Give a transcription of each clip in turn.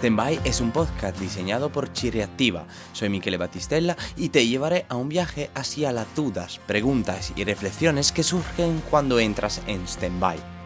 Standby es un podcast diseñado por Chiriactiva. Soy Michele Battistella y te llevaré a un viaje hacia las dudas, preguntas y reflexiones que surgen cuando entras en Standby.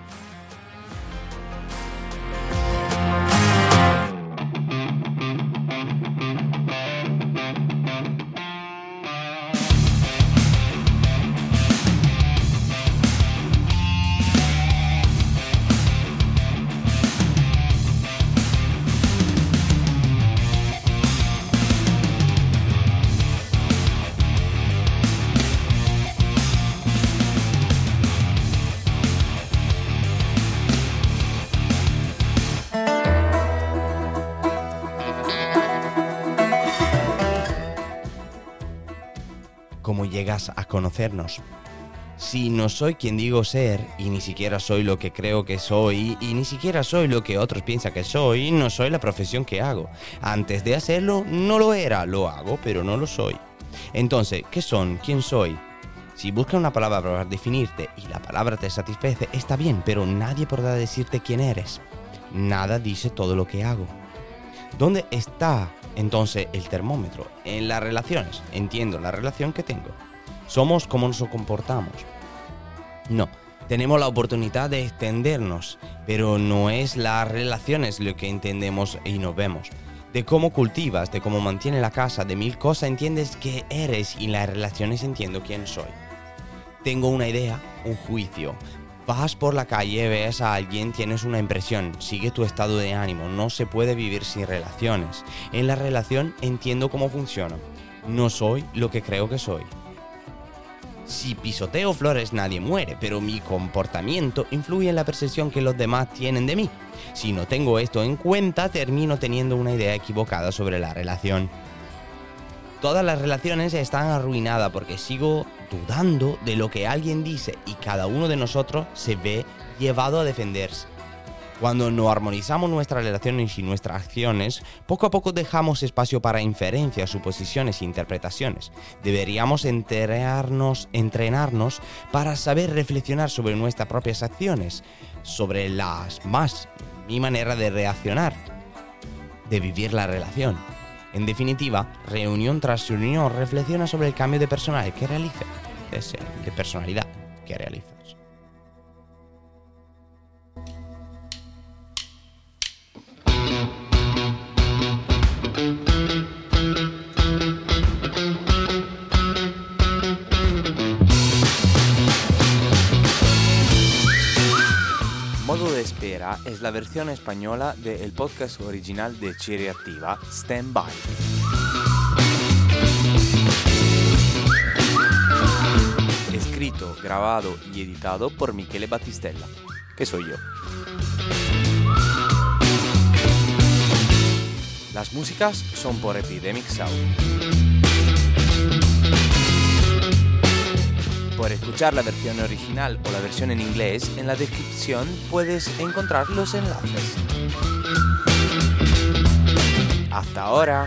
¿Cómo llegas a conocernos? Si no soy quien digo ser y ni siquiera soy lo que creo que soy y ni siquiera soy lo que otros piensan que soy, no soy la profesión que hago. Antes de hacerlo no lo era, lo hago, pero no lo soy. Entonces, ¿qué son? ¿Quién soy? Si buscas una palabra para definirte y la palabra te satisface, está bien, pero nadie podrá decirte quién eres. Nada dice todo lo que hago. ¿Dónde está entonces el termómetro? En las relaciones. Entiendo la relación que tengo. Somos como nos comportamos. No, tenemos la oportunidad de extendernos, pero no es las relaciones lo que entendemos y nos vemos. De cómo cultivas, de cómo mantiene la casa, de mil cosas entiendes que eres y las relaciones entiendo quién soy. Tengo una idea, un juicio. Vas por la calle, ves a alguien, tienes una impresión, sigue tu estado de ánimo, no se puede vivir sin relaciones. En la relación entiendo cómo funciona. No soy lo que creo que soy. Si pisoteo flores nadie muere, pero mi comportamiento influye en la percepción que los demás tienen de mí. Si no tengo esto en cuenta, termino teniendo una idea equivocada sobre la relación. Todas las relaciones están arruinadas porque sigo dudando de lo que alguien dice y cada uno de nosotros se ve llevado a defenderse. Cuando no armonizamos nuestras relaciones y nuestras acciones, poco a poco dejamos espacio para inferencias, suposiciones e interpretaciones. Deberíamos entrenarnos, entrenarnos para saber reflexionar sobre nuestras propias acciones, sobre las más, mi manera de reaccionar, de vivir la relación. En definitiva, reunión tras reunión reflexiona sobre el cambio de personalidad que realiza, de personalidad que realizas. Modo de espera es la versión española del podcast original de Cherry Activa, Stand By. Grabado y editado por Michele Battistella, que soy yo. Las músicas son por Epidemic Sound. Por escuchar la versión original o la versión en inglés, en la descripción puedes encontrar los enlaces. Hasta ahora.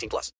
18 plus.